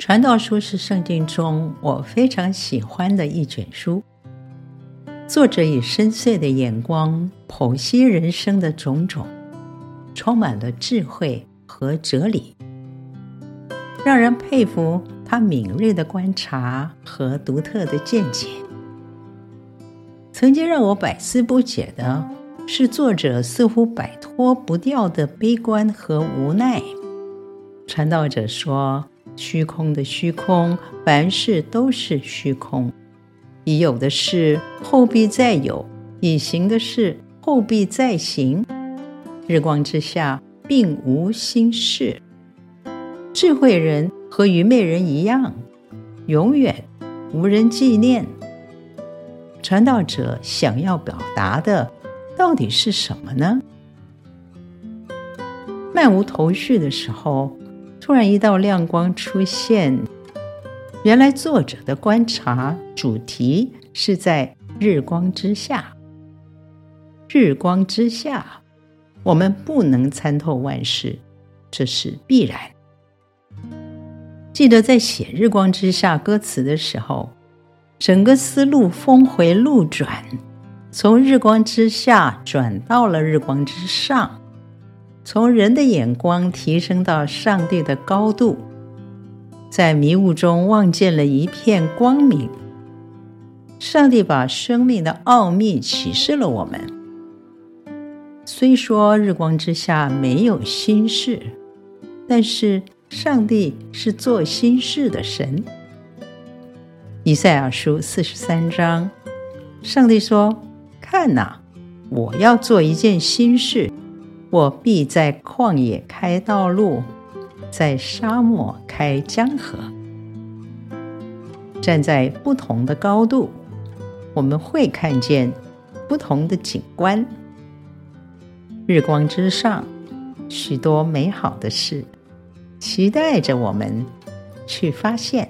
传道书是圣经中我非常喜欢的一卷书。作者以深邃的眼光剖析人生的种种，充满了智慧和哲理，让人佩服他敏锐的观察和独特的见解。曾经让我百思不解的是，作者似乎摆脱不掉的悲观和无奈。传道者说：“虚空的虚空，凡事都是虚空。”已有的事后必再有，已行的事后必再行。日光之下并无新事。智慧人和愚昧人一样，永远无人纪念。传道者想要表达的到底是什么呢？漫无头绪的时候，突然一道亮光出现。原来作者的观察主题是在日光之下。日光之下，我们不能参透万事，这是必然。记得在写《日光之下》歌词的时候，整个思路峰回路转，从日光之下转到了日光之上，从人的眼光提升到上帝的高度。在迷雾中望见了一片光明。上帝把生命的奥秘启示了我们。虽说日光之下没有新事，但是上帝是做新事的神。以赛亚书四十三章，上帝说：“看哪，我要做一件新事，我必在旷野开道路。”在沙漠开江河，站在不同的高度，我们会看见不同的景观。日光之上，许多美好的事，期待着我们去发现。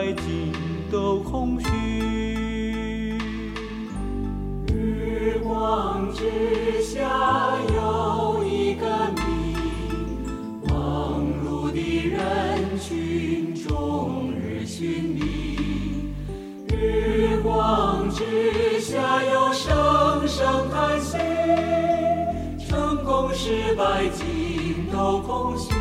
白净都空虚。日光之下有一个你，忙碌的人群终日寻觅。日光之下有声声叹息，成功失败尽都空虚。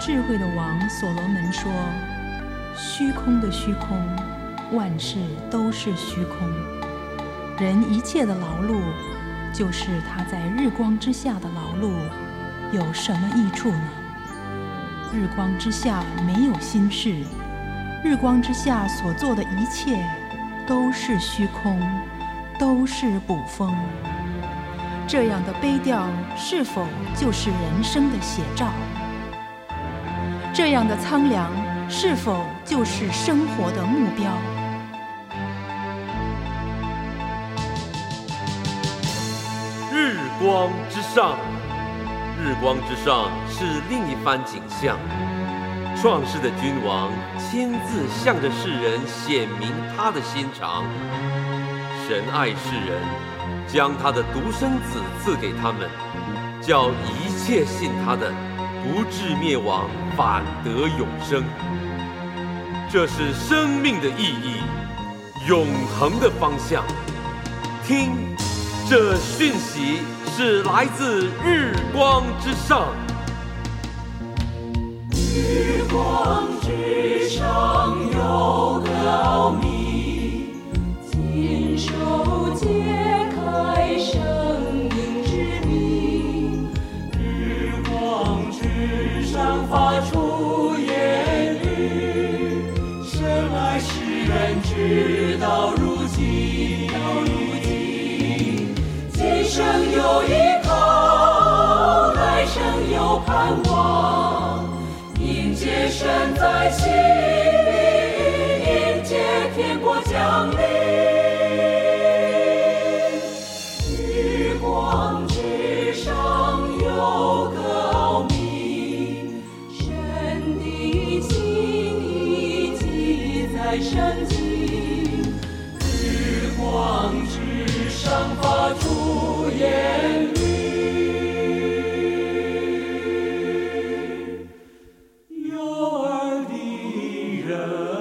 智慧的王所罗门说：“虚空的虚空，万事都是虚空。人一切的劳碌，就是他在日光之下的劳碌，有什么益处呢？日光之下没有心事，日光之下所做的一切都是虚空，都是捕风。这样的悲调是否就是人生的写照？这样的苍凉是否就是生活的目标？日光之上，日光之上是另一番景象。创世的君王亲自向着世人显明他的心肠。神爱世人。将他的独生子赐给他们，叫一切信他的，不至灭亡，反得永生。这是生命的意义，永恒的方向。听，这讯息是来自日光之上。日光之上有个奥事到如今，今生有依靠，来生有盼望。迎接神在心里，迎接天国降临。日光之上有光明，神的记念记在圣经。光之上发出言语，有耳的人。